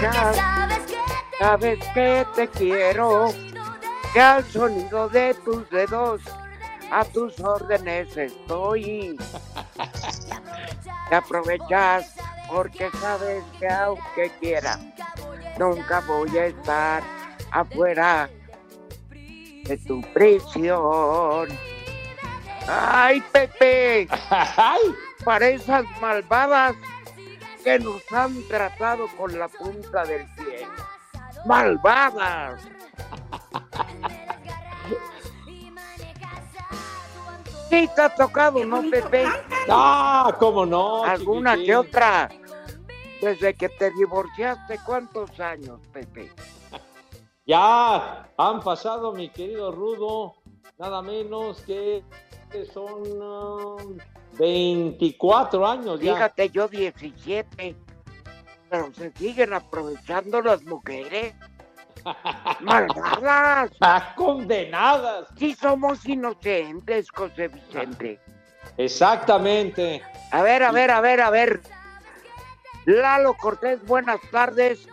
Sabes que te Sabes que te quiero, que al sonido de tus dedos a tus órdenes estoy. Te aprovechas porque sabes que aunque quiera, nunca voy a estar afuera de tu prisión. ¡Ay, Pepe! Para esas malvadas que nos han tratado con la punta del pie. ¡Malvadas! Sí, te ha tocado, ¿no, Pepe? Ah, cómo no. ¿Alguna chiquitín. que otra? Desde que te divorciaste, ¿cuántos años, Pepe? Ya han pasado, mi querido Rudo, nada menos que que son um, 24 años ya. Fíjate, yo 17. Pero se siguen aprovechando las mujeres. ¡Malvadas! ¡Ah, condenadas! Sí somos inocentes, José Vicente. Exactamente. A ver, a ver, a ver, a ver. Lalo Cortés, buenas tardes.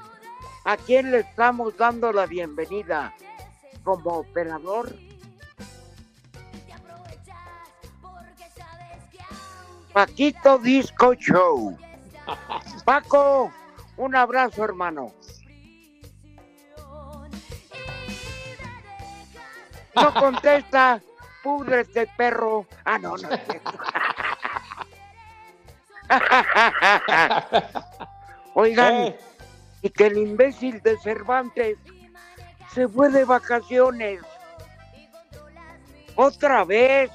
¿A quién le estamos dando la bienvenida? ¿Como operador? Paquito Disco Show. Paco, un abrazo, hermano. No contesta. Púdrete, perro. Ah, no, no. Oigan, Eh, y que el imbécil de Cervantes se fue de vacaciones. Otra vez.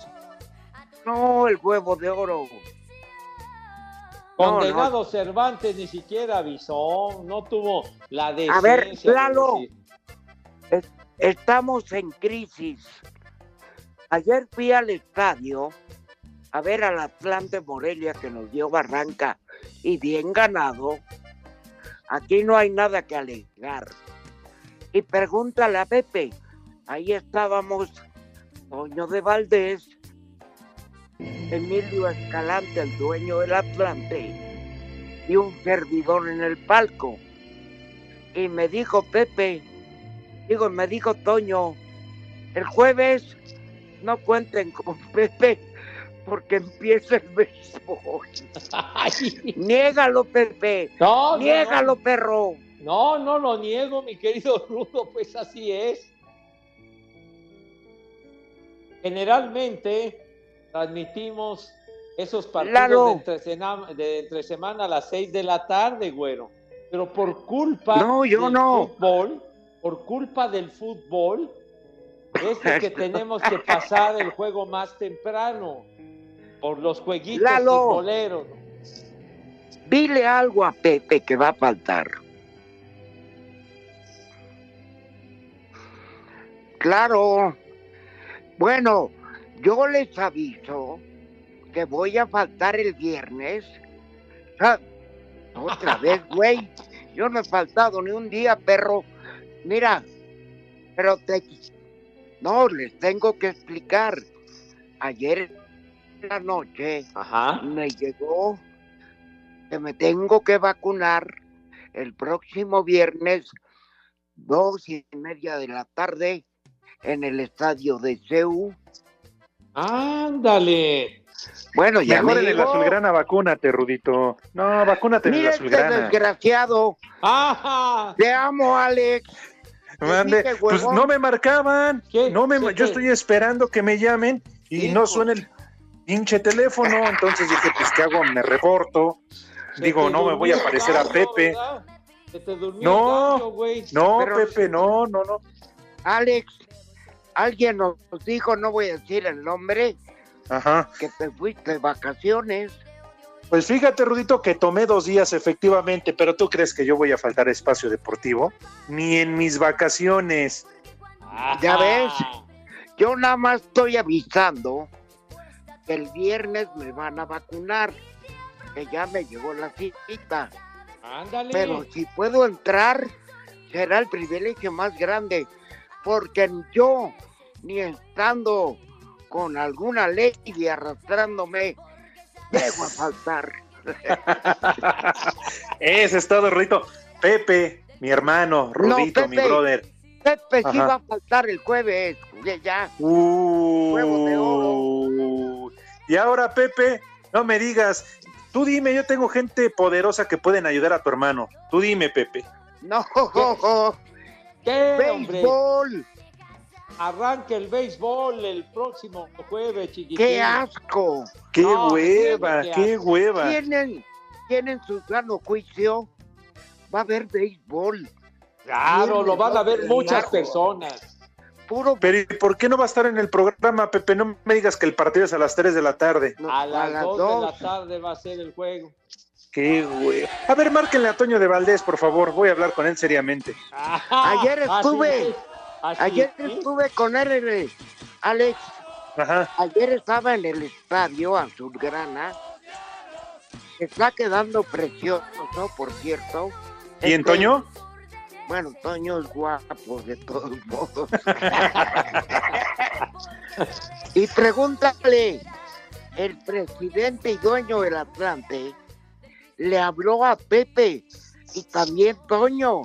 No, el huevo de oro. No, condenado Cervantes ni siquiera avisó, no tuvo la decencia. A ver, Lalo. Es- Estamos en crisis. Ayer fui al estadio a ver al Atlante Morelia que nos dio Barranca y bien ganado. Aquí no hay nada que alegar. Y pregúntale a Pepe. Ahí estábamos Toño de Valdés, Emilio Escalante, el dueño del Atlante, y un servidor en el palco. Y me dijo Pepe, digo, me dijo Toño, el jueves no cuenten con Pepe porque empieza el béisbol. Niégalo, Pepe. no, no, Niégalo, perro. No, no lo niego, mi querido Rudo, pues así es. Generalmente transmitimos esos partidos Lalo. de entre, sena- de entre semana a las 6 de la tarde, güero. Pero por culpa No, yo del no. fútbol, por culpa del fútbol, es de que tenemos que pasar el juego más temprano. Por los jueguitos Lalo. futboleros. Dile algo a Pepe que va a faltar. Claro. Bueno, yo les aviso que voy a faltar el viernes Ah, otra vez, güey. Yo no he faltado ni un día, perro. Mira, pero te... No, les tengo que explicar. Ayer en la noche Ajá. me llegó que me tengo que vacunar el próximo viernes, dos y media de la tarde, en el estadio de CEU. Ándale. Bueno, ya Mejor me en el azulgrana, vacúnate, Rudito. No, vacúnate en el azulgrana. desgraciado. ¡Ajá! Te amo, Alex. Mande, pues no me marcaban. ¿Qué? No me, ¿Qué, yo estoy esperando que me llamen y no suena el pinche teléfono. Entonces dije, pues, ¿qué hago? Me reporto. Digo, no me voy a parecer a Pepe. ¿verdad? Se te durmió No. el gallo, güey. No, Pero- Pepe, no, no, no. Alex, alguien nos dijo, no voy a decir el nombre, Ajá. que te fuiste de vacaciones. Pues fíjate, Rudito, que tomé dos días efectivamente, pero ¿tú crees que yo voy a faltar a espacio deportivo? Ni en mis vacaciones. Ya ves. Yo nada más estoy avisando que el viernes me van a vacunar, que ya me llegó la cita. Ándale. Pero si puedo entrar, será el privilegio más grande, porque yo, ni estando con alguna ley y arrastrándome, llego a faltar. Ese es todo, Rudito. Pepe, mi hermano, Rudito, mi Pepe. brother. Pepe sí Ajá. va a faltar el jueves, ya, ya. Uh, de Y ahora, Pepe, no me digas, tú dime, yo tengo gente poderosa que pueden ayudar a tu hermano. Tú dime, Pepe. No, ¿Qué, hombre? béisbol, Arranca el béisbol el próximo jueves, chiquitín. qué asco. Qué No, hueva, qué qué hueva. Tienen, tienen su sano juicio, va a haber béisbol, Claro, lo van a ver Largo. muchas personas. puro Pero ¿y por qué no va a estar en el programa, Pepe? No me digas que el partido es a las 3 de la tarde. no, A las, las 2 de la tarde va a ser el juego. Qué hueva. A ver, márquenle a Toño de Valdés, por favor. Voy a hablar con él seriamente. Ajá, Ayer así estuve. es, así Ayer es. estuve con él, Alex, Ajá. ayer estaba en el estadio Azulgrana. Está quedando precioso, por cierto. ¿Y en Toño? Bueno, Toño es guapo de todos modos. y pregúntale, el presidente y dueño del Atlante le habló a Pepe y también Toño.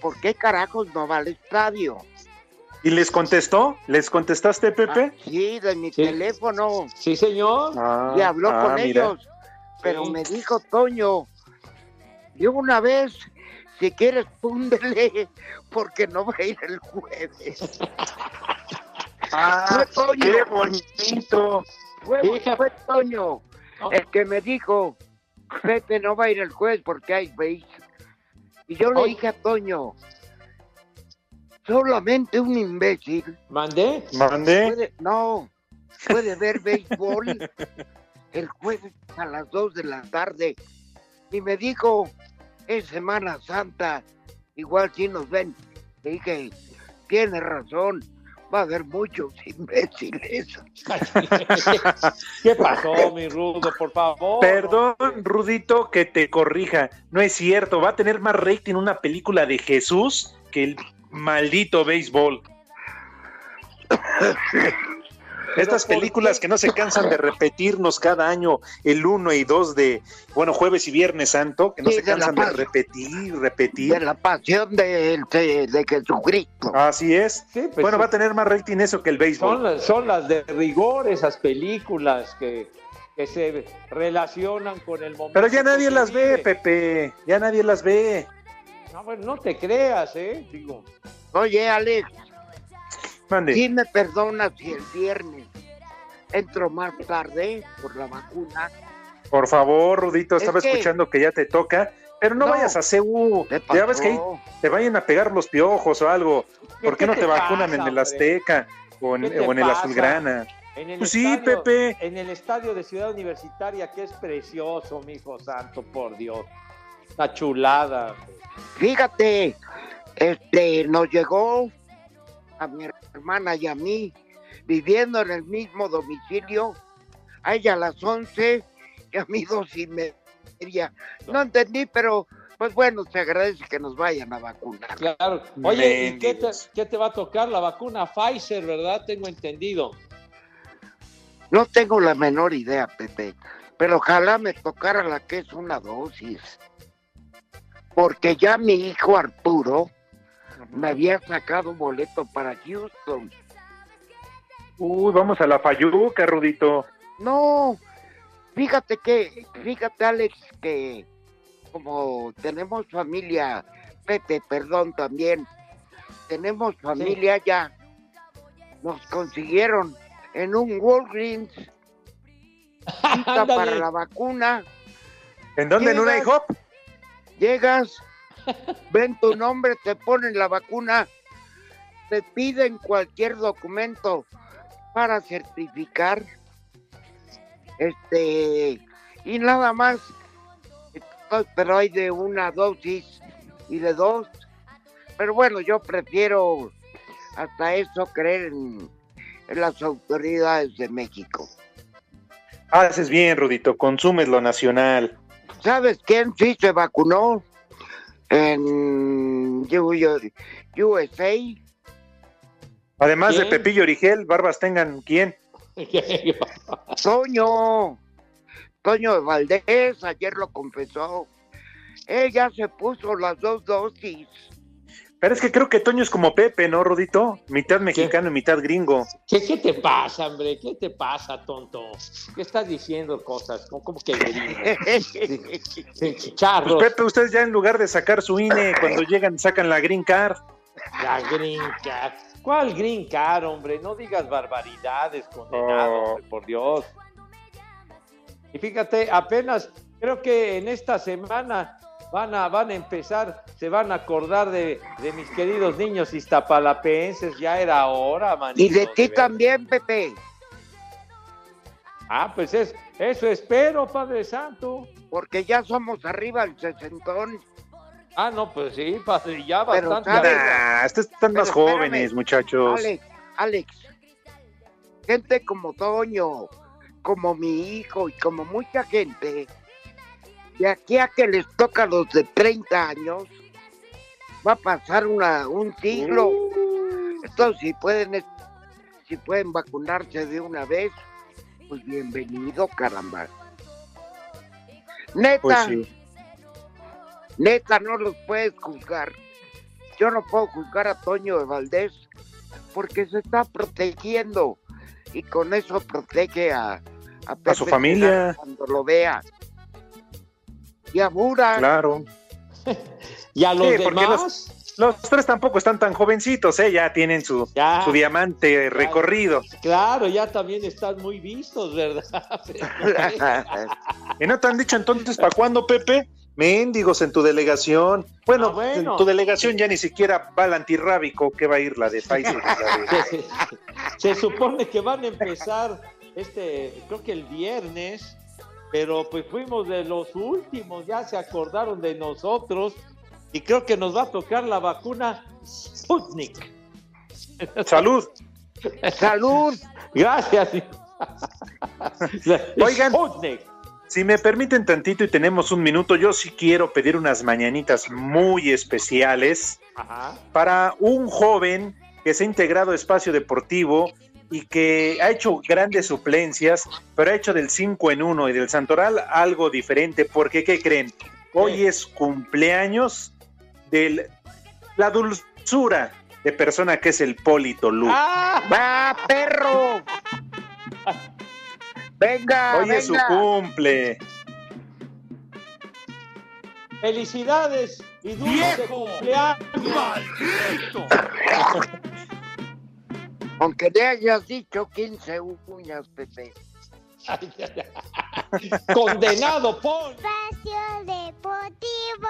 ¿Por qué carajos no va al estadio? ¿Y les contestó? ¿Les contestaste, Pepe? Ah, sí, de mi Sí. teléfono. Sí, señor. Ah, Y habló ah, con mira. ellos. Pero Sí. me dijo Toño, de una vez, si quieres, púndele, porque no va a ir el jueves. Ah, Fue Toño. qué bonito. Fue, fue Toño No. el que me dijo, Pepe no va a ir el jueves porque hay veis. Y yo le dije a Toño, solamente un imbécil ¿Mandé? Mandé. puede, no, puede ver béisbol el jueves a las 2 de la tarde. Y me dijo, es Semana Santa, igual si nos ven. Le dije, tiene razón, va a haber muchos imbéciles. ¿Qué pasó, mi Rudo? Por favor. Perdón, Rudito, que te corrija. No es cierto. Va a tener más rating una película de Jesús que el maldito béisbol. Estas ¿por películas que no se cansan de repetirnos cada año, el 1 y 2 de, bueno, jueves y viernes santo, que no Sí, se cansan de paz. repetir, De repetir. la pasión de, de, de Jesucristo. Así es. Sí, pues, Bueno, sí. va a tener más rating eso que el son, béisbol. las- son las de rigor, esas películas que, que se relacionan con el momento. Pero ya nadie las ve. Pepe. Ya nadie las ve. No, bueno, no te creas, ¿eh? Digo, Oye, Alex, Mande. ¿sí me perdonas si el viernes entro más tarde por la vacuna? Por favor, Rudito, Es estaba que- escuchando que ya te toca. Pero no, No. vayas a CU. ¿Qué Ya ves que ahí te vayan a pegar los piojos o algo. ¿Por qué, ¿Qué no te te vacunan pasa, en el? Azteca o en, ¿Qué te o en el? Azulgrana? en el Pues sí, estadio- Pepe. En el estadio de Ciudad Universitaria, que es precioso, mi hijo santo, por Dios. Una chulada. Fíjate, este, nos llegó a mi hermana y a mí, viviendo en el mismo domicilio, a ella a las 11 y a mí dos y media. No entendí, pero pues bueno, se agradece que nos vayan a vacunar. Claro. Oye, ¿y qué te, qué te va a tocar? La vacuna Pfizer, ¿verdad? Tengo entendido. No tengo la menor idea, Pepe, pero ojalá me tocara la que es una dosis. Porque ya mi hijo Arturo me había sacado boleto para Houston. Uy, vamos a la Fayuca, Rudito. No, fíjate que, fíjate Alex, que como tenemos familia, Pepe, perdón también, tenemos familia ya, nos consiguieron en un Walgreens cita para la vacuna, ¿En dónde? ¿En una. IHOP? llegas, ven tu nombre, te ponen la vacuna, te piden cualquier documento para certificar, este, y nada más, pero hay de una dosis y de dos, pero bueno, yo prefiero hasta eso creer en, en las autoridades de México. Haces bien, Rudito, consumes lo nacional. ¿Sabes quién sí se vacunó en U- USA? Además de. Pepillo Origel, Barbas tengan quién. Toño, Toño Valdés, ayer lo confesó. Ella se puso las dos dosis. Pero es que creo que Toño es como Pepe, ¿no, Rudito? Mitad mexicano y mitad gringo. ¿Qué, qué te pasa, hombre? ¿Qué te pasa, tonto? ¿Qué estás diciendo cosas? ¿Cómo, cómo que gringo? Pues Chicharros. Pepe, ustedes ya en lugar de sacar su INE, cuando llegan sacan la green card. La green card. ¿Cuál green card, hombre? No digas barbaridades, condenado, Oh. hombre, por Dios. Y fíjate, apenas creo que en esta semana van a, van a empezar, se van a acordar de, de mis queridos niños iztapalapenses. Ya era hora, manito. y de ti también, Pepe, Ah, pues es, eso espero, Padre Santo. porque ya somos arriba del sesentón. Ah, no, pues sí, padre, ya Pero, bastante. estos están más espérame. jóvenes, muchachos. Alex, Alex, gente como Toño, como mi hijo y como mucha gente, de aquí a que les toca los de 30 años, va a pasar una, un siglo. Entonces, si pueden, si pueden vacunarse de una vez, pues bienvenido, caramba. Neta, Pues sí. neta, no los puedes juzgar. Yo no puedo juzgar a Toño de Valdés porque se está protegiendo y con eso protege a, a, Pepe su familia. Cuando lo vea. Y a Claro. ¿Y a los Sí, demás? Los tres tampoco están tan jovencitos, ¿eh? Ya tienen su, Ya. su diamante recorrido. Claro, ya también están muy vistos, ¿verdad? ¿Y no te han dicho entonces para cuándo, Pepe? Méndigos en tu delegación. Bueno, Ah, bueno. en tu delegación ya ni siquiera va el antirrábico, que va a ir la de de- se, se supone que van a empezar este, creo que el viernes, pero pues fuimos de los últimos, ya se acordaron de nosotros y creo que nos va a tocar la vacuna Sputnik. Salud. salud. Gracias. Oigan. Sputnik. Si me permiten tantito y tenemos un minuto, yo sí quiero pedir unas mañanitas muy especiales Ajá. para un joven que se ha integrado a Espacio Deportivo y que ha hecho grandes suplencias, pero ha hecho del 5 en 1 y del Santoral algo diferente, porque ¿qué creen? Hoy ¿Qué? es cumpleaños de la dulzura de persona que es el Polito Lu. ¡Ah! ¡Va, perro! Venga, Hoy es su cumple. ¡Felicidades! ¡Y dulce cumpleaños! Aunque le hayas dicho 15 uñas, Pepe. ¡Condenado, Paul! Espacio Deportivo.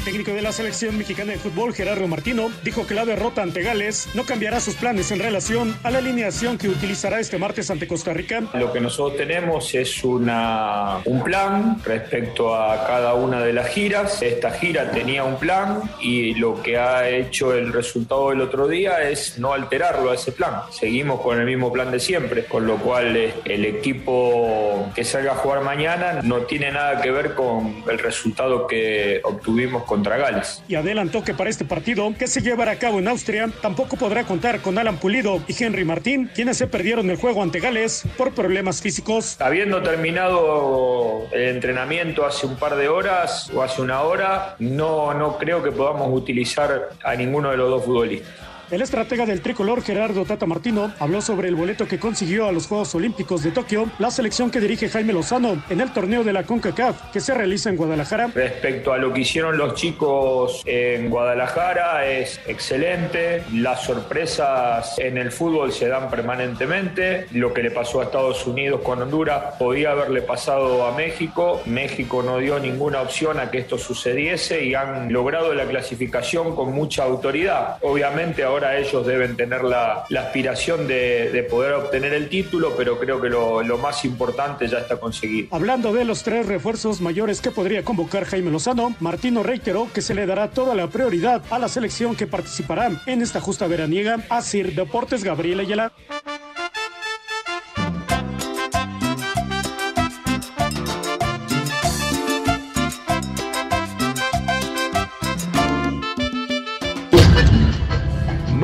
El técnico de la selección mexicana de fútbol, Gerardo Martino, dijo que la derrota ante Gales no cambiará sus planes en relación a la alineación que utilizará este martes ante Costa Rica. Lo que nosotros tenemos es una, un plan respecto a cada una de las giras. Esta gira tenía un plan y lo que ha hecho el resultado del otro día es no alterarlo a ese plan. Seguimos con el mismo plan de siempre, con lo cual eh, el equipo que salga a jugar mañana no tiene nada que ver con el resultado que obtuvimos contra Gales. Y adelantó que para este partido, que se llevará a cabo en Austria, tampoco podrá contar con Alan Pulido y Henry Martín, quienes se perdieron el juego ante Gales por problemas físicos. Habiendo terminado el entrenamiento hace un par de horas o hace una hora, no, no creo que podamos utilizar a ninguno de los dos futbolistas. El estratega del tricolor Gerardo Tata Martino habló sobre el boleto que consiguió a los Juegos Olímpicos de Tokio, la selección que dirige Jaime Lozano en el torneo de la CONCACAF que se realiza en Guadalajara. Respecto a lo que hicieron los chicos en Guadalajara, es excelente. Las sorpresas en el fútbol se dan permanentemente. Lo que le pasó a Estados Unidos con Honduras podía haberle pasado a México. México no dio ninguna opción a que esto sucediese y han logrado la clasificación con mucha autoridad. Obviamente ahora ellos deben tener la, aspiración de, de, poder obtener el título, pero creo que lo, lo, más importante ya está conseguido. Hablando de los tres refuerzos mayores que podría convocar Jaime Lozano, Martino reiteró que se le dará toda la prioridad a la selección que participará en esta justa veraniega. Asir Deportes Gabriel Ayala.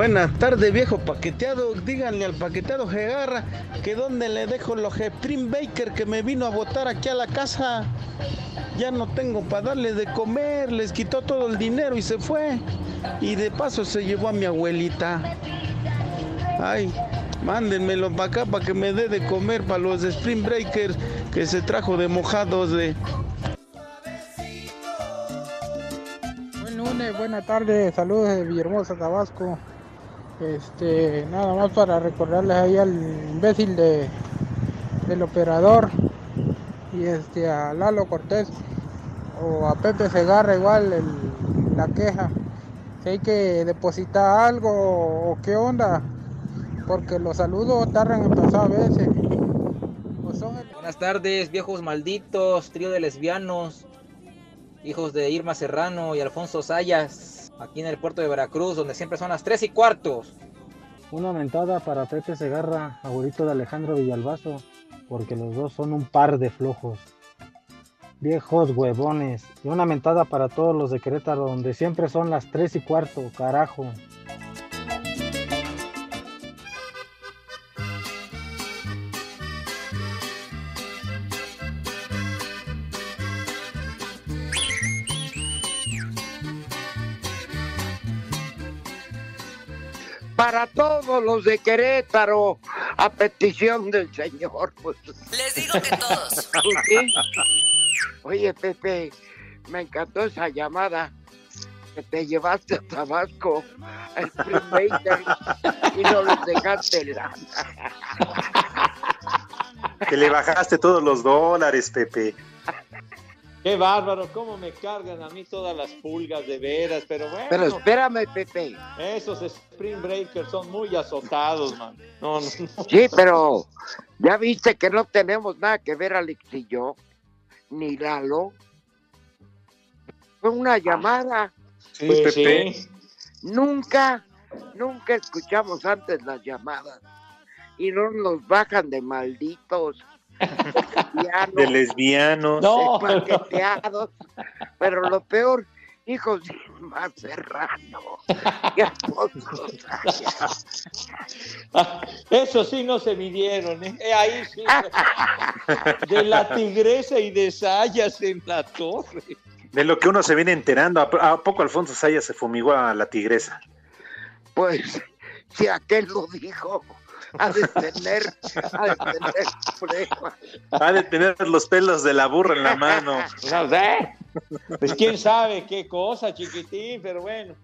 Buenas tardes, viejo paqueteado. Díganle al paqueteado Gegarra que dónde le dejo los Spring Baker que me vino a botar aquí a la casa. Ya no tengo para darle de comer, les quitó todo el dinero y se fue. Y de paso se llevó a mi abuelita. Ay, mándenmelo para acá para que me dé de comer para los Spring Breakers que se trajo de mojados de. Buen lunes, buena tarde, saludos de Villahermosa, Tabasco. Este, nada más para recordarles ahí al imbécil de, del operador y este a Lalo Cortés o a Pepe Segarra igual la queja. Si hay que depositar algo o qué onda, porque los saludos tardan en pasar a veces. Pues. Buenas tardes, viejos malditos, trío de lesbianos, hijos de Irma Serrano y Alfonso Sayas aquí en el puerto de Veracruz, donde siempre son las 3 y cuartos. Una mentada para Pepe Segarra, abuelito de Alejandro Villalbazo, porque los dos son un par de flojos. Viejos huevones. Y una mentada para todos los de Querétaro, donde siempre son las 3 y cuarto, carajo. Para todos los de Querétaro, a petición del Señor. Pues. Les digo que todos. ¿Sí? Oye, Pepe, me encantó esa llamada que te llevaste a Tabasco a Spring Baker y no los dejaste la... Que le bajaste todos los dólares, Pepe. Qué bárbaro, cómo me cargan a mí todas las pulgas de veras, pero bueno. Pero espérame, Pepe. Esos Spring Breakers son muy azotados, man. No, no, no. Sí, pero ya viste que no tenemos nada que ver, Alex y yo, ni Lalo. Fue una llamada. Sí, pues, Pepe. Sí. Nunca, nunca escuchamos antes las llamadas. Y no nos bajan de malditos de lesbianos, no, de paqueteados, pero lo peor, hijos de más serrano. Eso sí no se midieron, ¿eh? ahí sí. De la tigresa y de Sayas en la torre. De lo que uno se viene enterando, ¿a poco Alfonso Sayas se fumigó a la tigresa? Pues, si aquel lo dijo ha de tener, ha de tener pruebas. Ha de tener los pelos de la burra en la mano. No sé. Pues quién sabe qué cosa, chiquitín, pero bueno.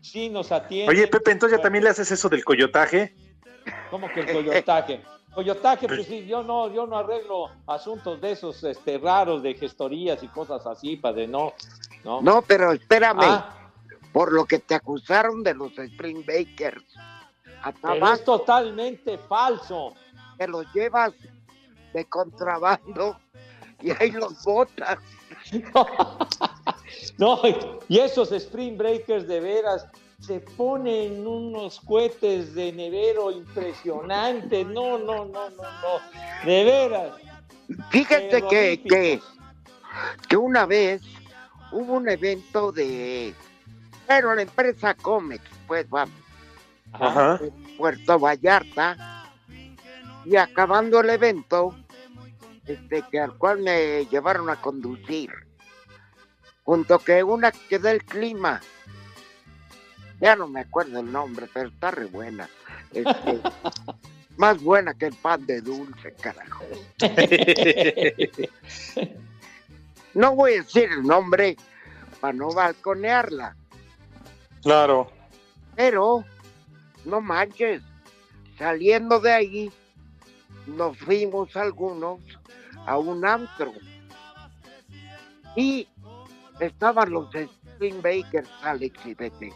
Sí nos atiende. Oye, Pepe, entonces ya también le haces eso del coyotaje. ¿Cómo que el coyotaje? Coyotaje, pues sí, yo no, yo no arreglo asuntos de esos este, raros de gestorías y cosas así, padre, no. ¿no? No, pero espérame. Ah. Por lo que te acusaron de los Spring Bakers. A Pero es totalmente falso. te los llevas de contrabando y ahí los botas. No, y esos Spring Breakers de veras se ponen unos cohetes de nevero impresionantes. No, no, no, no, no. De veras. Fíjate que, que, que una vez hubo un evento de, bueno, la empresa Comex, pues vamos, Ajá. en Puerto Vallarta, y acabando el evento, este, que al cual me llevaron a conducir, junto que una que del clima, ya no me acuerdo el nombre, pero está re buena, este, más buena que el pan de dulce, carajo. No voy a decir el nombre para no balconearla, Claro. pero no manches, saliendo de ahí, nos fuimos algunos a un antro y estaban los Spring Bakers, Alex y Pepe.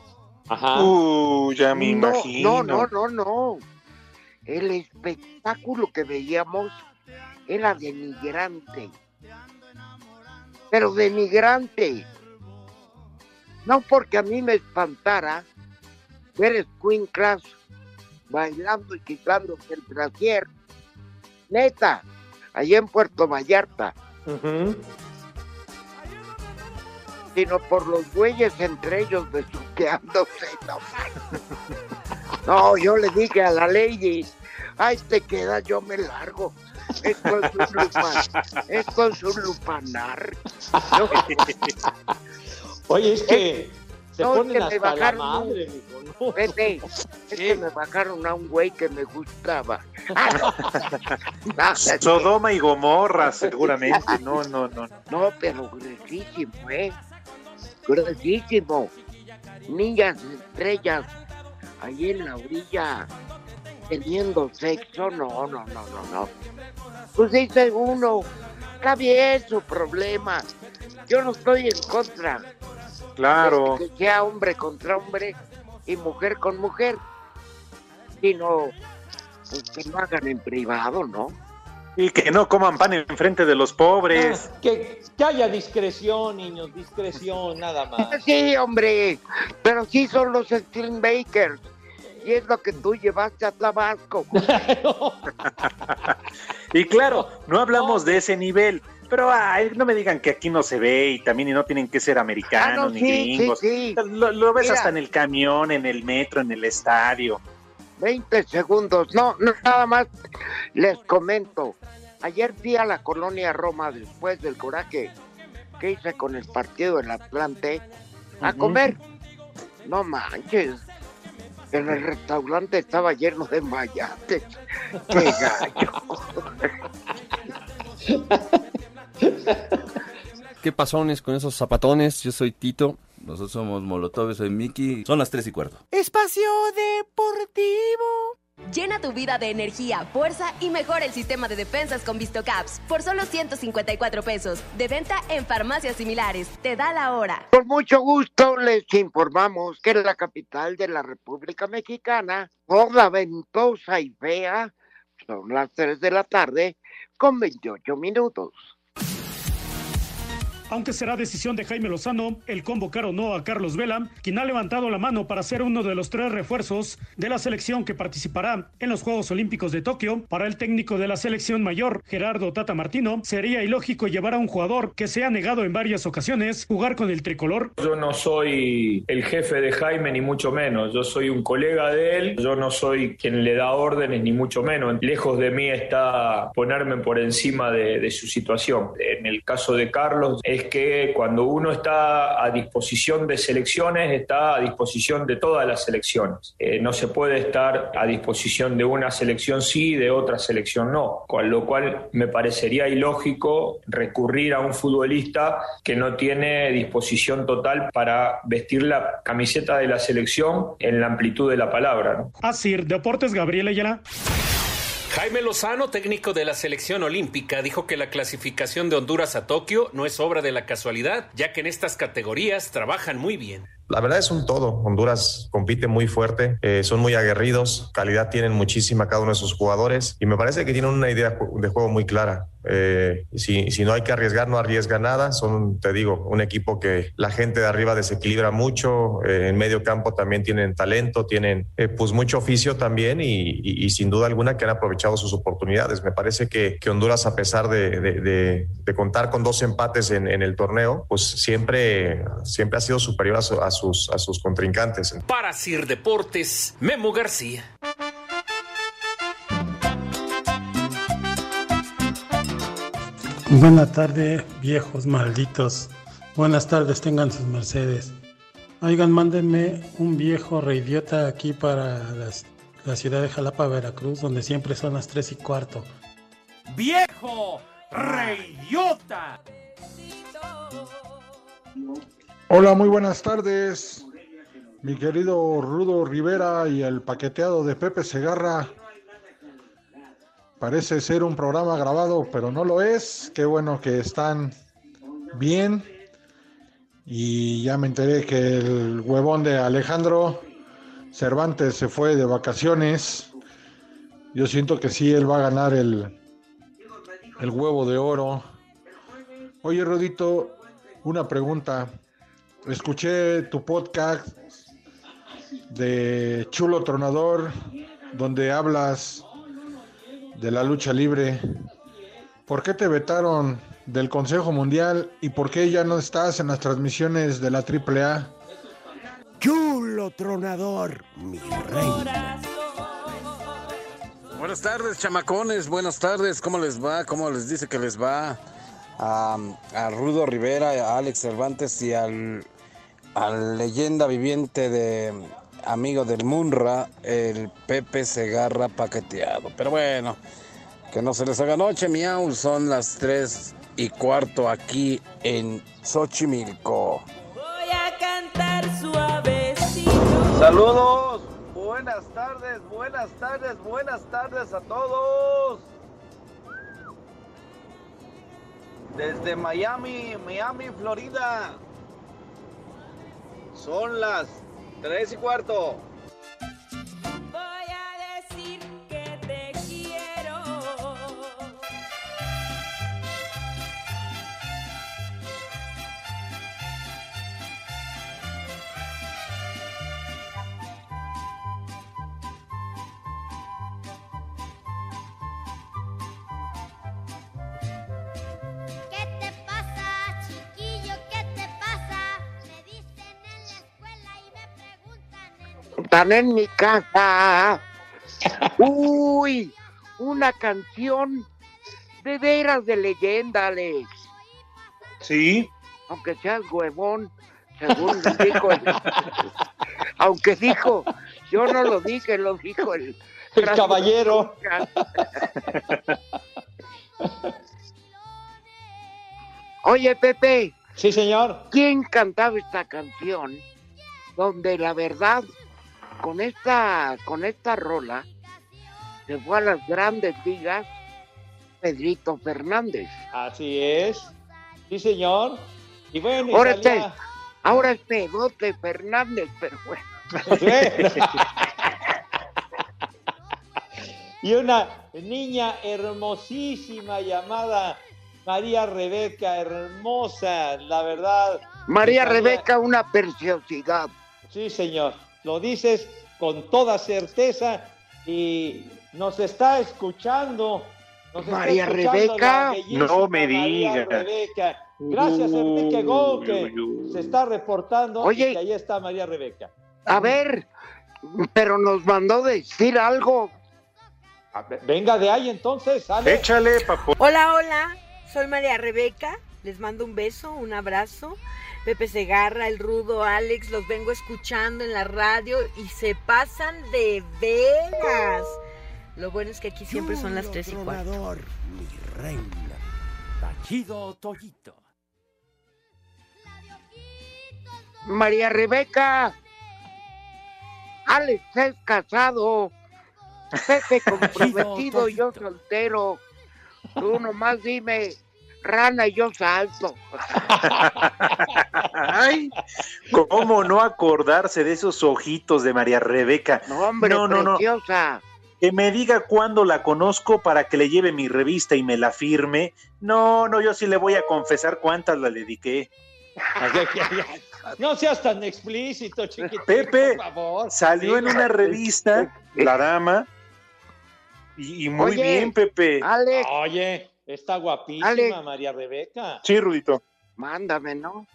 Ajá. Uh, ya me no, imagino. No, no, no, no. El espectáculo que veíamos era denigrante. Pero denigrante. No porque a mí me espantara ver Queen Class bailando y quitándose el brasier. Neta, allá en Puerto Vallarta. Sino por los güeyes entre ellos besuqueándose. No, no, yo le dije a la lady, ay, te queda, yo me largo. Esto es un, lupa- esto es un lupanar. No, Oye, es que se no, es que me la bajaron madre, un- mijo, no. Pepe, es que me bajaron a un güey que me gustaba. No. Sodoma y Gomorra, seguramente. No, no, no. no. No, pero gruesísimo, ¿eh? Gruesísimo. Niñas estrellas ahí en la orilla teniendo sexo. No, no, no, no, no. Pues dice uno, está bien su problema. Yo no estoy en contra. Claro. Que sea hombre contra hombre y mujer con mujer. Sino pues, que lo hagan en privado, ¿no? Y que no coman pan en frente de los pobres. Ah, que, que haya discreción, niños, discreción, nada más. Sí, hombre, pero sí son los Bakers. Y es lo que tú llevaste a Tabasco. Y claro, no hablamos de ese nivel. Pero ay, no me digan que aquí no se ve y también y no tienen que ser americanos Ah, no, ni sí, gringos. sí, sí. Lo, lo ves Mira. hasta en el camión, en el metro, en el estadio. 20 segundos. No, no, nada más les comento. Ayer fui a la colonia Roma después del coraje que hice con el partido del Atlante a comer. No manches. En el restaurante estaba lleno de mayates. ¡Qué gallo! ¿Qué pasones con esos zapatones? Yo soy Tito. Nosotros somos Molotov, soy Miki. Son las 3 y cuarto. Espacio Deportivo. Llena tu vida de energía, fuerza y mejora el sistema de defensas con VistoCaps por solo 154 pesos. De venta en farmacias similares. Te da la hora. Con mucho gusto les informamos que la capital de la República Mexicana, toda ventosa y fea, son las 3 de la tarde con 28 minutos. Aunque será decisión de Jaime Lozano el convocar o no a Carlos Vela, quien ha levantado la mano para ser uno de los tres refuerzos de la selección que participará en los Juegos Olímpicos de Tokio, para el técnico de la selección mayor, Gerardo Tata Martino, sería ilógico llevar a un jugador que se ha negado en varias ocasiones jugar con el tricolor. Yo no soy el jefe de Jaime, ni mucho menos. Yo soy un colega de él. Yo no soy quien le da órdenes, ni mucho menos. Lejos de mí está ponerme por encima de, de su situación. En el caso de Carlos, es que cuando uno está a disposición de selecciones, está a disposición de todas las selecciones. Eh, no se puede estar a disposición de una selección sí y de otra selección no. Con lo cual me parecería ilógico recurrir a un futbolista que no tiene disposición total para vestir la camiseta de la selección en la amplitud de la palabra. ¿no? Así, Deportes Gabriel Ayala. Jaime Lozano, técnico de la selección olímpica, dijo que la clasificación de Honduras a Tokio no es obra de la casualidad, ya que en estas categorías trabajan muy bien. La verdad es un todo. Honduras compite muy fuerte, eh, son muy aguerridos, calidad tienen muchísima cada uno de sus jugadores y me parece que tienen una idea de juego muy clara. Eh, si, si no hay que arriesgar, no arriesga nada. Son, te digo, un equipo que la gente de arriba desequilibra mucho. eh, en medio campo también tienen talento, tienen eh, pues mucho oficio también y, y- y sin duda alguna que han aprovechado sus oportunidades. Me parece que, que Honduras, a pesar de, de- de- de contar con dos empates en, en el torneo, pues siempre, siempre ha sido superior a, su- a sus, a sus contrincantes. Para Sir Deportes, Memo García. Buenas tardes, viejos malditos. Buenas tardes, tengan sus mercedes. Oigan, mándenme un viejo reidiota aquí para las- la ciudad de Jalapa, Veracruz, donde siempre son las 3 y cuarto. ¡Viejo! ¡Reyota! Hola, muy buenas tardes. Mi querido Rudo Rivera y el paqueteado de Pepe Segarra. Parece ser un programa grabado, pero no lo es. Qué bueno que están bien. Y ya me enteré que el huevón de Alejandro Cervantes se fue de vacaciones. Yo siento que sí, él va a ganar el, el huevo de oro. Oye, Rodito, una pregunta. Escuché tu podcast de Chulo Tronador, donde hablas de la lucha libre. ¿Por qué te vetaron del Consejo Mundial y por qué ya no estás en las transmisiones de la AAA? Chulo tronador, mi rey. Buenas tardes, chamacones. Buenas tardes. ¿Cómo les va? ¿Cómo les dice que les va? A, a Rudo Rivera, a Alex Cervantes y al, al leyenda viviente de amigo del Munra, el Pepe Segarra paqueteado. Pero bueno, que no se les haga noche, miau. Son las 3 y cuarto aquí en Xochimilco. Voy a cantar suavecito. Saludos, buenas tardes, buenas tardes, buenas tardes a todos. Desde Miami, Miami, Florida. Son las tres y cuarto. Están en mi casa. Uy, una canción de veras de leyenda, Alex. Sí. Aunque seas huevón, según dijo el... Aunque dijo, yo no lo dije, lo dijo el... El caballero. Oye, Pepe. Sí, señor. ¿Quién cantaba esta canción? Donde la verdad, con esta, con esta rola, se fue a las grandes ligas Pedrito Fernández. Así es. Sí, señor. Y bueno, Ahora, salía- este- ahora es Pedote Fernández, pero bueno. y una niña hermosísima llamada María Rebeca, hermosa, la verdad. María Rebeca, una preciosidad. Sí, señor. Lo dices con toda certeza y nos está escuchando. nos está María escuchando Rebeca. No me María diga. Rebeca. Gracias, Enrique Go, que se está reportando Oye. y que ahí está María Rebeca. A ver, pero nos mandó decir algo. Venga de ahí entonces, sale. Échale, papo. Hola, hola, soy María Rebeca, les mando un beso, un abrazo. Pepe Segarra, el rudo Alex, los vengo escuchando en la radio y se pasan de veras. Lo bueno es que aquí siempre son las tres y cuarto. Tronador, mi reina. Tachido Toyito. María Rebeca. Alex es casado. Pepe comprometido, yo soltero. Tú nomás dime, rana y yo salto. Ay, ¿cómo no acordarse de esos ojitos de María Rebeca? No, hombre, no, no, no. preciosa. Que me diga cuándo la conozco para que le lleve mi revista y me la firme. No, no, yo sí le voy a confesar cuántas la dediqué. No seas tan explícito, chiquitín, Pepe por favor. salió en una revista, La Dama, y, y muy Oye, bien, Pepe. Alex, Oye, está guapísima. María Rebeca. Sí, Rudito. mándame, ¿no?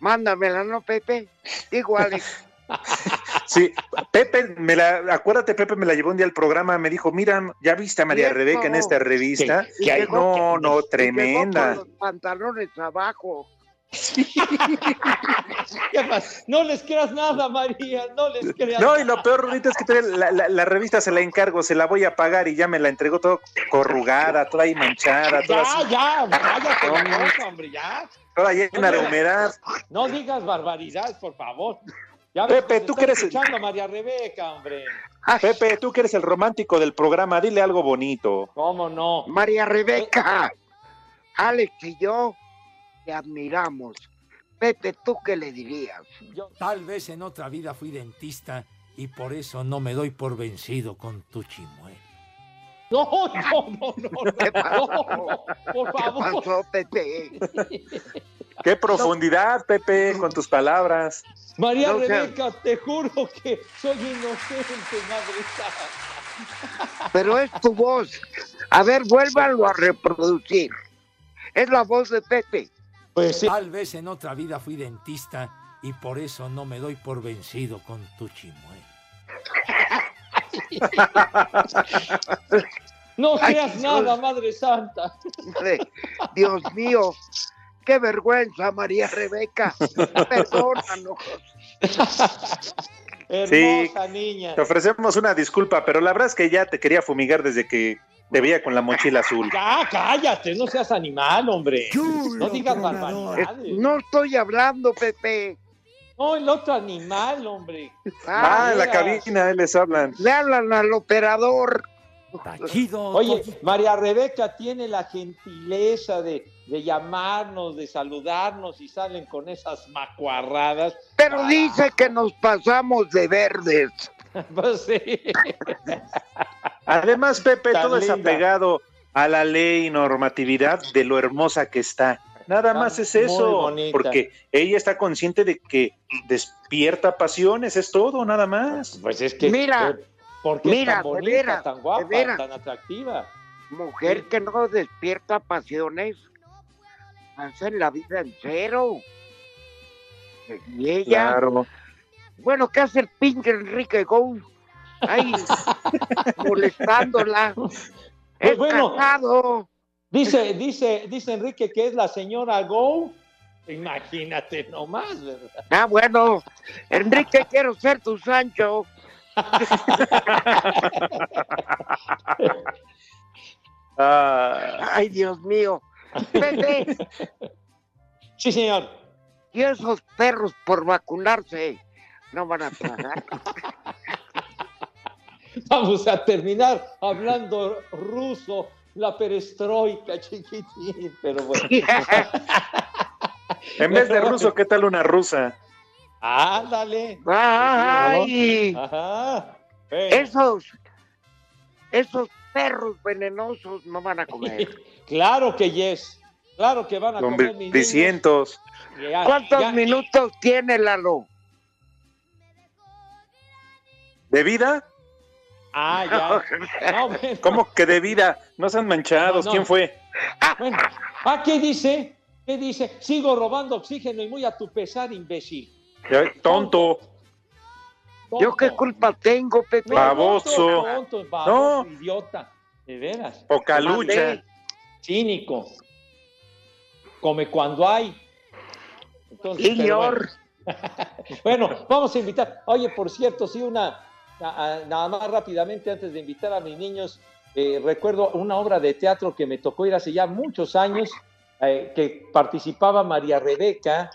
Mándamela, ¿no, Pepe? Digo, Alex. Sí, Pepe, me la, acuérdate, Pepe me la llevó un día al programa, me dijo, mira, ¿ya viste a María. Rebeca en esta revista? Y llegó- No, no, tremenda. con los pantalones abajo. No les creas nada, María, no les creas No, y lo peor, Rudito, es que la, la- la revista se la encargo, se la voy a pagar y ya me la entregó todo corrugada, toda ahí manchada, toda, Ya, así, ya, cállate la No. hombre, ya. toda llena de humedad. No digas barbaridades, por favor. Ya ves Pepe, que tú que eres- escuchando a María Rebeca, hombre. Pepe, tú que eres el romántico del programa, dile algo bonito. ¿Cómo no? María Rebeca, Alex y yo te admiramos. Pepe, ¿tú qué le dirías? Tal vez en otra vida fui dentista y por eso no me doy por vencido con tu chimuelo. No, no, no, no, ¿Qué pasó? no, no, por ¿Qué favor. pasó, Pepe? Qué profundidad, Pepe, con tus palabras. María No Rebeca, te juro que soy inocente, madre. Pero es tu voz. A ver, vuélvalo a reproducir. Es la voz de Pepe. Pues sí. Tal vez en otra vida fui dentista y por eso no me doy por vencido con tu chimuelo. No seas nada, madre santa. Dios mío, qué vergüenza, María Rebeca. Perdónanos. Hermosa niña. Te ofrecemos una disculpa, pero la verdad es que ya te quería fumigar desde que te veía con la mochila azul. Ya, cállate, no seas animal, hombre. No digas Es- barbaridades. No estoy hablando, Pepe. No, el otro animal, hombre. Ah, en la cabina, ahí les hablan. Le hablan al operador. Tachido, Oye, María Rebeca tiene la gentileza de, de llamarnos, de saludarnos y salen con esas macuarradas. Pero dice que nos pasamos de verdes. Pues sí. Además, Pepe, Tan todo es apegado a la ley y normatividad de lo hermosa que está. Nada Está más es eso, bonita. porque ella está consciente de que despierta pasiones, es todo, nada más. Pues es que. Mira, ¿Por qué mira, es tan bonita, tan guapa, tan atractiva? Mujer que no despierta pasiones, hace la vida en cero. Y ella, Claro. bueno, ¿qué hace el pinche Enrique Gou? Ahí, molestándola. Es bueno. casado. Dice, dice, dice Enrique que es la señora Go. Imagínate nomás, ¿verdad? Ah, bueno, Enrique, quiero ser tu Sancho. Ah, Ay, Dios mío. Pepe, Sí, señor. y esos perros por vacunarse no van a tragar. Vamos a terminar hablando ruso, la perestroika, chiquitín, pero bueno. en vez de ruso, ¿qué tal una rusa? Ándale. Ay, Ajá. Esos, esos perros venenosos no van a comer. Claro que yes. Claro que van a comer mis niños. 600. Ya- ¿Cuántos ya- minutos tiene Lalo? ¿De vida? Ah, ya. No, bueno. ¿Cómo que de vida? No sean manchados. No, no. ¿Quién fue? Bueno, ah, ¿qué dice? ¿Qué dice? Sigo robando oxígeno y muy a tu pesar, imbécil. Tonto. ¿Yo qué culpa tengo, Pepe? Baboso. tonto, baboso, No. idiota. De veras. Poca lucha. Cínico. Come cuando hay. Entonces, Señor, Bueno, vamos a invitar. Oye, por cierto, sí, una. Nada más rápidamente, antes de invitar a mis niños, eh, recuerdo una obra de teatro que me tocó ir hace ya muchos años, eh, que participaba María Rebeca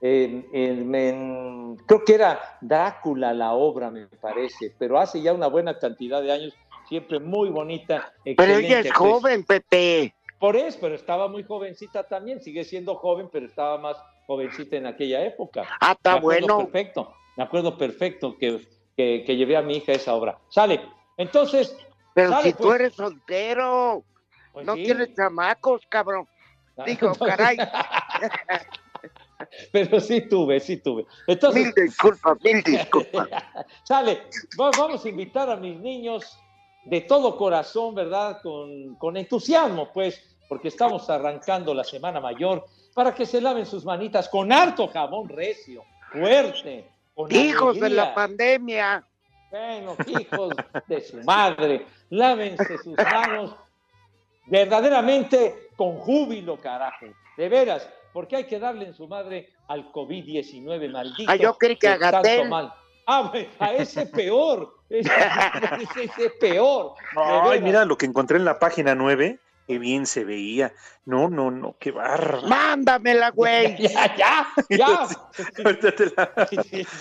en- en- en- creo que era Drácula la obra, me parece, pero hace ya una buena cantidad de años, siempre muy bonita. Pero ella es joven, Pepe. Por eso, pero estaba muy jovencita también, sigue siendo joven, pero estaba más jovencita en aquella época. Ah, está bueno. Perfecto, me acuerdo perfecto que, que, que llevé a mi hija a esa obra. Sale, entonces... Pero sale, si tú pues. eres soltero, Pues no sí. tienes chamacos, cabrón. Digo, No. caray. Pero sí tuve, sí tuve. Entonces, Mil disculpas, mil disculpas. Sale, va- vamos a invitar a mis niños de todo corazón, ¿verdad? Con, con entusiasmo, pues, porque estamos arrancando la Semana Mayor, para que se laven sus manitas con harto jabón recio, fuerte, con Hijos de la pandemia. Bueno, hijos de su madre, lávense sus manos verdaderamente con júbilo, carajo. De veras, porque hay que darle en su madre al COVID-19 maldito. Ah, yo creí que a tanto Gatell. mal. Ah, a ese peor. Ese, ese peor. Ay, mira lo que encontré en la página 9. Qué bien se veía. No, no, no, qué barra. Mándamela, güey. Ya, ya, ya. La-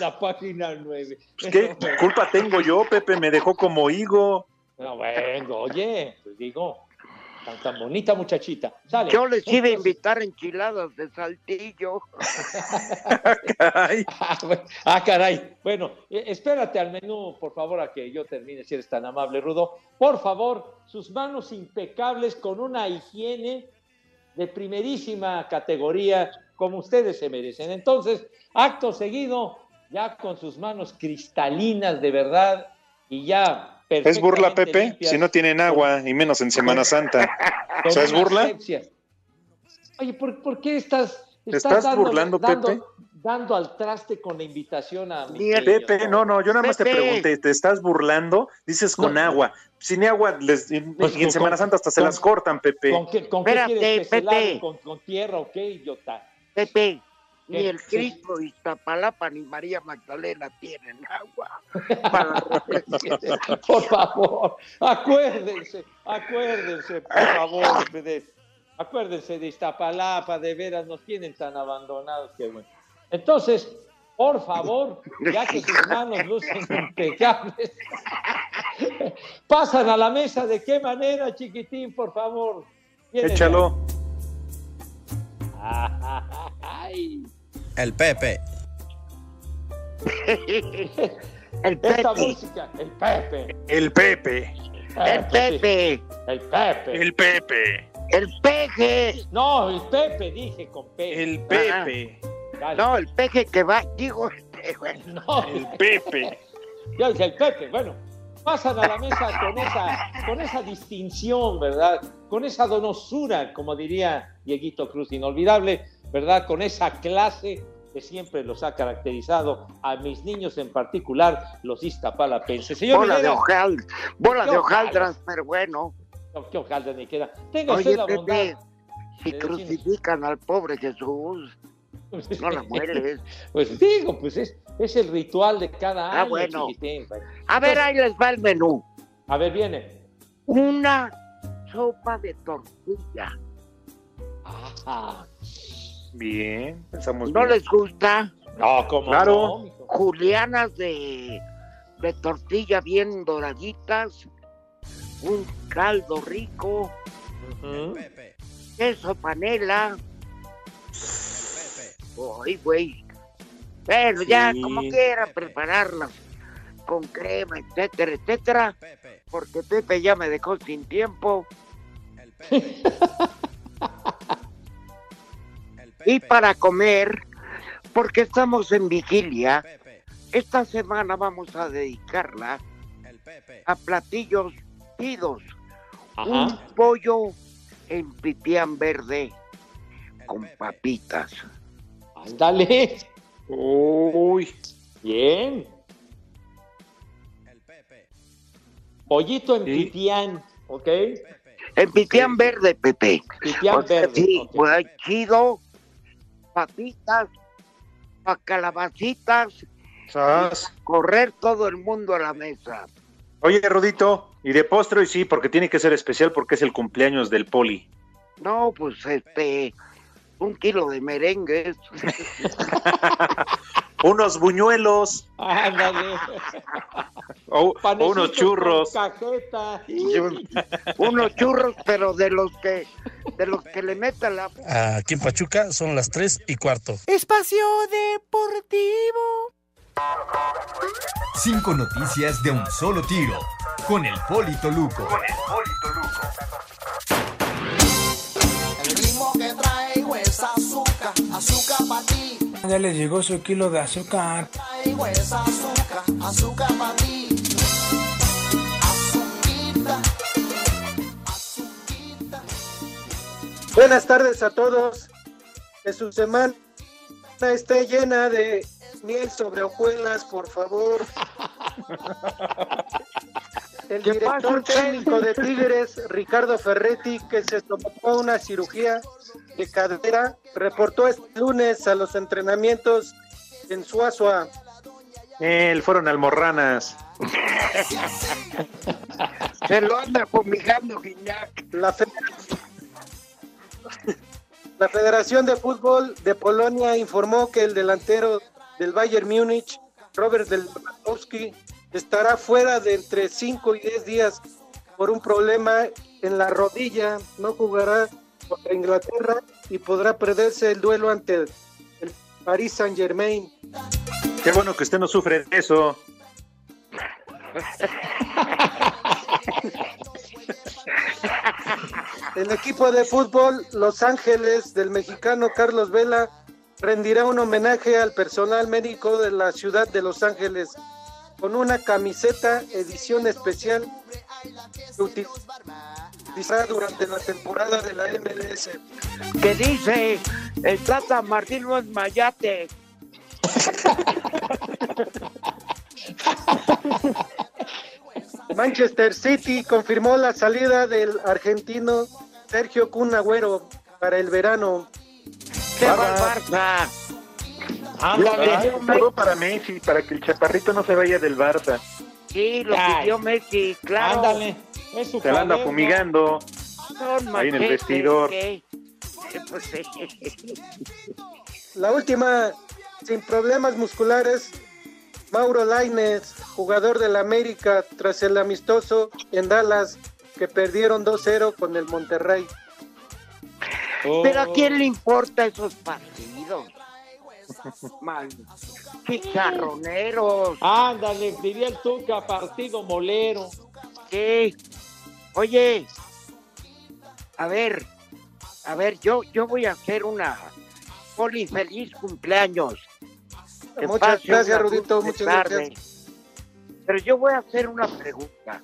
la página 9. ¿Qué culpa tengo yo, Pepe? Me dejó como higo. No, bueno, oye, pues digo, tan, tan bonita muchachita. Yo les iba a invitar enchiladas de saltillo. Ah, ah, caray. Bueno, eh, espérate al menú, por favor, a que yo termine, si eres tan amable, Rudo. Por favor, sus manos impecables con una higiene de primerísima categoría, como ustedes se merecen. Entonces, acto seguido, ya con sus manos cristalinas de verdad y ya ¿Es burla, Pepe? limpias, Si no tienen agua, y menos en Semana Santa. O sea, ¿es burla? Oye, ¿por, por qué estás, ¿Te estás dándole- burlando, dando, Pepe? dando al traste con la invitación a mi Pepe, no, no, yo nada más te pregunté, ¿te estás burlando? Dices con No. agua. Sin agua, les- Pues y en con- Semana Santa hasta se las cortan, Pepe. ¿Con qué, con qué Espérate, quieres que Pepe. ¿Con, con tierra o qué, idiota? Pepe, ni el Sí. Cristo de Iztapalapa ni María Magdalena tienen agua. Para Por favor, acuérdense, acuérdense, por favor, de- acuérdense de Iztapalapa, de veras nos tienen tan abandonados que bueno. Entonces, por favor, ya que sus manos lucen impecables, pasan a la mesa, ¿de qué manera, chiquitín, por favor? Échalo. Ay. El Pepe. El Esta Pepe. música, el Pepe. El Pepe. El Pepe. El Pepe. El Pepe. El peje. No, el Pepe, dije con P. El Pepe. Dale. No, el peje que va, digo, este, güey. No, El Pepe. ya dije el Pepe. Bueno, pasan a la mesa con esa, con esa distinción, ¿verdad? Con esa donosura, como diría Dieguito Cruz, inolvidable, ¿verdad? Con esa clase que siempre los ha caracterizado a mis niños en particular, los iztapalapenses. Señor Bola de hojal, bola ¿Qué de hojaldras? hojaldras, pero bueno. no, qué hojaldra ni queda. Tenga Oye, usted la si crucifican al pobre Jesús, no la mueres. Pues digo, pues es, es el ritual de cada Ah, año, bueno. chiquitín. A ver, ahí les va el menú. A ver, viene. Una sopa de tortilla. Ah, Bien, pensamos ¿No bien. les gusta? no, como Claro. no. Julianas de, de tortilla bien doraditas. Un caldo rico. Ujú. Queso panela. Ay, güey. Bueno, ya como quiera prepararlas con crema, etcétera, etcétera. Porque Pepe ya me dejó sin tiempo. Y para comer, porque estamos en vigilia, esta semana vamos a dedicarla a platillos pidos. Un pollo en pipián verde con papitas. Ándale. Uy. Bien. Pollito en Sí. pipián, ¿ok? En pipián verde, Pepe. Pipián O sea, verde. Sí, ok. pues chido. Papitas, pa calabacitas, Sas. correr todo el mundo a la mesa. Oye, Rudito, y de postre hoy sí, porque tiene que ser especial porque es el cumpleaños del poli. No, pues este, un kilo de merengues. Unos buñuelos Ándale. o, o unos churros. con. Unos churros, pero de los que de los que le meta la Aquí en Pachuca son las 3 y cuarto. Espacio Deportivo. Cinco noticias de un solo tiro. Con el Polito Luco. El ritmo que traigo es azúcar, azúcar para ti. Ya les llegó su kilo de azúcar. Traigo es azúcar, azúcar para ti. Azuquita, Buenas tardes a todos. Que su semana esté llena de miel sobre hojuelas, por favor. El ¿Qué pasa, director usted? técnico de Tigres, Ricardo Ferretti, que se sometió a una cirugía de cadera, reportó este lunes a los entrenamientos en Suazua. Él fueron almorranas. se lo anda fumigando Guiñac. La, fe- La Federación de Fútbol de Polonia informó que el delantero del Bayern Múnich, Robert Lewandowski, estará fuera de entre 5 y 10 días por un problema en la rodilla. No jugará contra Inglaterra y podrá perderse el duelo ante el, el Paris Saint Germain. Qué bueno que usted no sufre de eso. El equipo de fútbol Los Ángeles del mexicano Carlos Vela rendirá un homenaje al personal médico de la ciudad de Los Ángeles con una camiseta edición especial que utilizará durante la temporada de la MLS. que dice el Tata Martín es Mayate. Manchester City confirmó la salida del argentino Sergio Kun Agüero para el verano. Va Barça. Lo pidió todo para Messi, para que el chaparrito no se vaya del Barça. Sí, lo Ay. pidió Messi, claro. Ándale. Es su Se la anda fumigando. Son Ahí en el vestidor. Pues. La última, sin problemas musculares, Mauro Lainez, jugador del América, tras el amistoso en Dallas, que perdieron 2-0 con el Monterrey. Pero a quién le importa esos partidos? Mal. Chicharroneros. Ándale, diría el Tuca, partido molero. Sí. Oye, a ver, a ver, yo, yo voy a hacer una poli feliz cumpleaños. Que Muchas gracias, Rudito, muchas tarde. gracias. Pero yo voy a hacer una pregunta.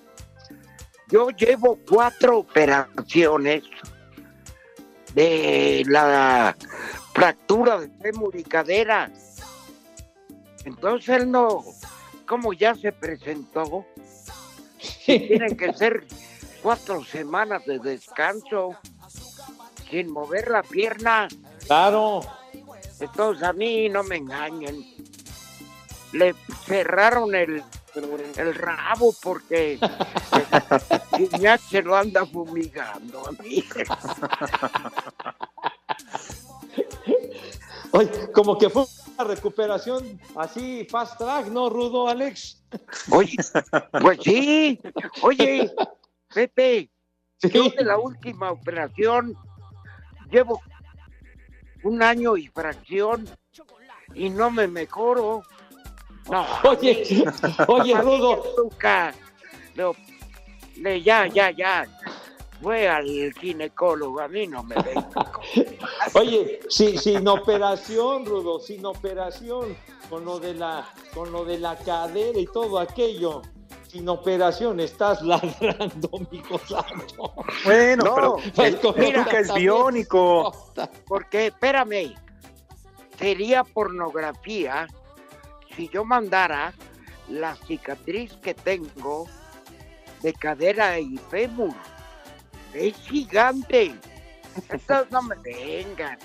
Yo llevo cuatro operaciones de la fractura de fémur y cadera. Entonces él no, como ya se presentó, tienen que ser cuatro semanas de descanso sin mover la pierna. Claro. Entonces a mí no me engañen. Le cerraron el, el rabo porque ya se lo anda fumigando a mí. Oye, como que fue una recuperación así fast track, ¿no, Rudo, Alex? Oye, pues sí. Oye, Pepe, yo de la última operación llevo un año y fracción y no me mejoro. No, Oye, oye, Rudo. Nunca. No, le- ya, ya, ya. Fue al ginecólogo, a mí no me ven. Oye, sí, sin operación, Rudo, sin operación, con lo de la, con lo de la cadera y todo aquello. Sin operación estás ladrando, mijo santo. Bueno, No, pero el, pues, el es biónico. Porque, espérame, sería pornografía si yo mandara la cicatriz que tengo de cadera y fémur. Es gigante. Entonces no me vengan.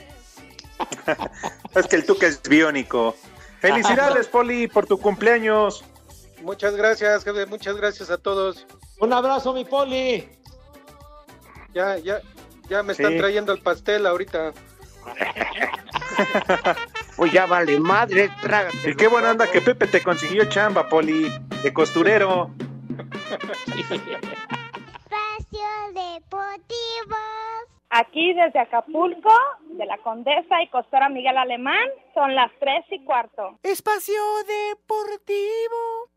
Es que el Tuca es biónico. Felicidades, Poli, por tu cumpleaños. Muchas gracias, jefe, muchas gracias a todos. Un abrazo, mi Poli. Ya, ya, ya me están Sí. trayendo el pastel ahorita. Pues ya vale madre, trágate. Y qué buena onda que Pepe te consiguió chamba, Poli, de costurero. Espacio Deportivo. Aquí desde Acapulco, de la Condesa y Costora Miguel Alemán, son las tres y cuarto. Espacio Deportivo.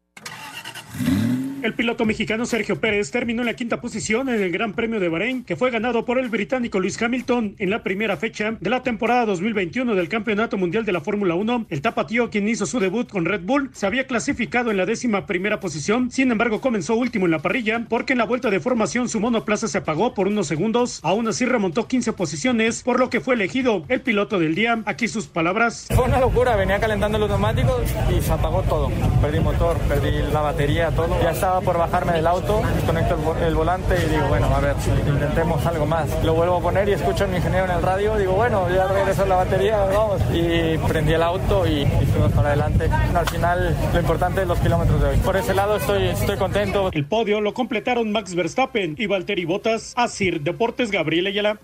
El piloto mexicano Sergio Pérez terminó en la quinta posición en el Gran Premio de Bahrein, que fue ganado por el británico Luis Hamilton en la primera fecha de la temporada 2021 del Campeonato Mundial de la Fórmula 1. El tapatío, quien hizo su debut con Red Bull, se había clasificado en la décima primera posición, sin embargo comenzó último en la parrilla, porque en la vuelta de formación su monoplaza se apagó por unos segundos, aún así remontó 15 posiciones, por lo que fue elegido el piloto del día. Aquí sus palabras. Fue una locura, venía calentando los neumáticos y se apagó todo. Perdí motor, perdí la batería, todo. Ya estaba por bajarme del auto, conecto el, vo- el volante y digo, bueno, a ver, intentemos algo más. Lo vuelvo a poner y escucho a mi ingeniero en el radio, digo, bueno, ya regresó la batería, vamos. Y prendí el auto y, y fuimos para adelante. Al final, lo importante es los kilómetros de hoy. Por ese lado estoy, estoy contento. El podio lo completaron Max Verstappen y Valtteri Bottas. Asir Deportes Gabriel Ayala.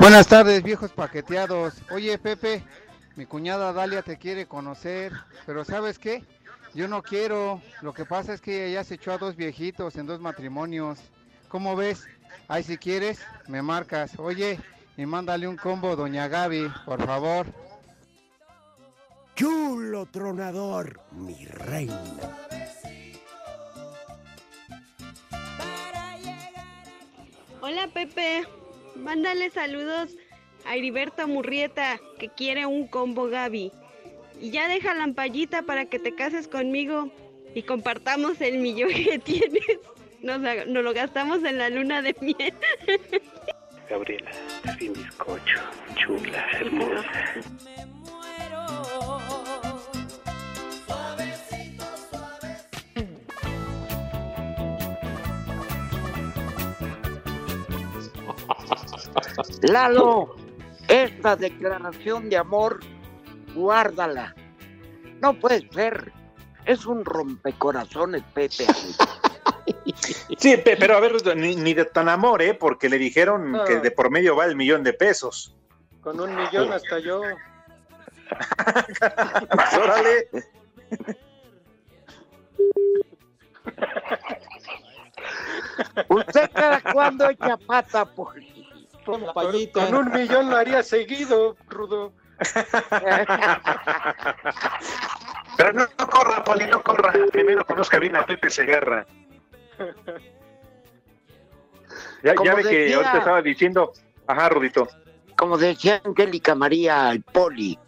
Buenas tardes, viejos paqueteados. Oye, Pepe, mi cuñada Dalia te quiere conocer, pero ¿sabes qué? Yo no quiero. Lo que pasa es que ella se echó a dos viejitos en dos matrimonios. ¿Cómo ves? Ay, si quieres, me marcas. Oye, y mándale un combo, doña Gaby, por favor. Chulo tronador, mi reina. Hola Pepe, mándale saludos a Heriberto Murrieta que quiere un combo Gaby. Y ya deja la ampallita para que te cases conmigo y compartamos el millón que tienes. Nos, lo gastamos en la luna de miel. Gabriela, mi bizcocho, chula, hermosa. Lalo, esta declaración de amor, guárdala. No puede ser. Es un rompecorazones, Pepe. Sí, pe- pero a ver, ni, ni de tan amor, ¿eh? Porque le dijeron No. que de por medio va el millón de pesos. Con un millón hasta yo. Órale. ¿Usted cada cuándo echa pata, por Con, con un millón lo haría seguido, Rudo. Pero no, no corra, Poli, no corra. Primero conozca bien a Pepe Segarra. Ya, ya ve que ahorita estaba diciendo, ajá, Rudito. Como decía Angélica María al poli.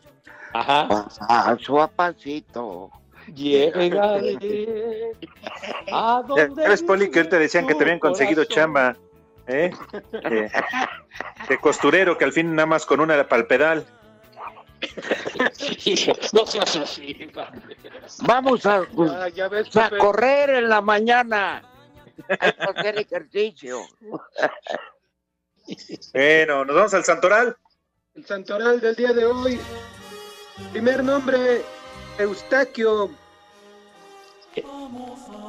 Ajá. A pasito. Llegaré a Ya donde ves, Poli, que ahorita decían que te habían conseguido corazón. chamba, ¿eh? De, de costurero, que al fin nada más con una era para el pedal. No seas así. Vamos a, Ah, ya ves, a Pepe. correr en la mañana. Hay que hacer ejercicio. Bueno, nos vamos al Santoral. El santoral del día de hoy. Primer nombre, Eustaquio.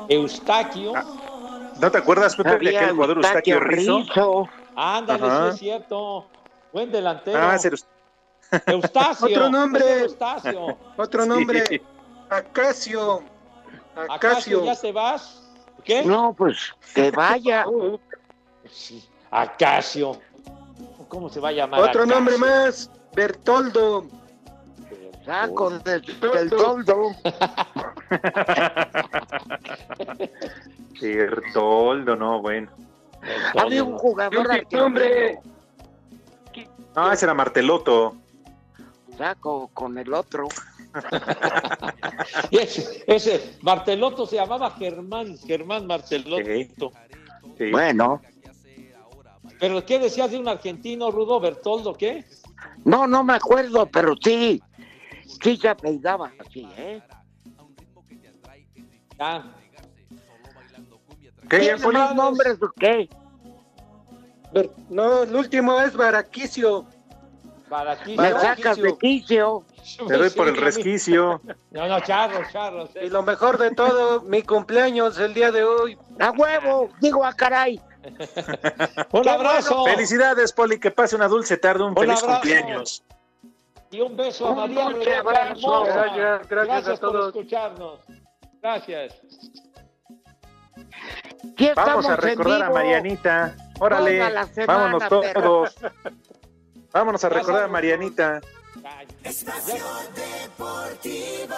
Eustaquio. ¿No te acuerdas, Pepe, de Había aquel jugador Eustaquio Rizzo? Rizzo. Ándale, Ajá. sí es cierto. Buen delantero. Ah, Eustacio. Otro nombre. Eustacio. Otro Sí. nombre, Acacio. ¿Acaso Acacio. ya te vas? ¿Qué? No, pues que vaya. Sí. Acacio. ¿Cómo se va a llamar? Otro Acacio? nombre más, Bertoldo. Saco de- del toldo. Bertoldo, no, bueno. Había un jugador nombre, No, ese era Marteloto. Saco con el otro. Y ese, ese Marteloto se llamaba Germán, Germán Marteloto. Sí. Bueno, ¿Pero qué decías de un argentino, Rudo Bertoldo? ¿Qué? no, no me acuerdo, pero sí, sí se apellidaba así, ¿eh? Ah, ¿Qué, más nombres o qué? No, el último es Baraquicio. aquí. Me sacas de quicio. Te doy por el resquicio. No, no, charros, charros. Y lo mejor de todo, mi cumpleaños el día de hoy. A huevo, digo a caray. Un abrazo. Felicidades, Poli, que pase una dulce tarde, un, Un feliz abrazo. cumpleaños. Y un beso a Un María Rebeca abrazo. Gracias, gracias a por todos. escucharnos. Gracias. Aquí Vamos a recordar a Marianita. Órale, semana, vámonos todos. Vámonos a recordar a Marianita. Espacio Deportivo.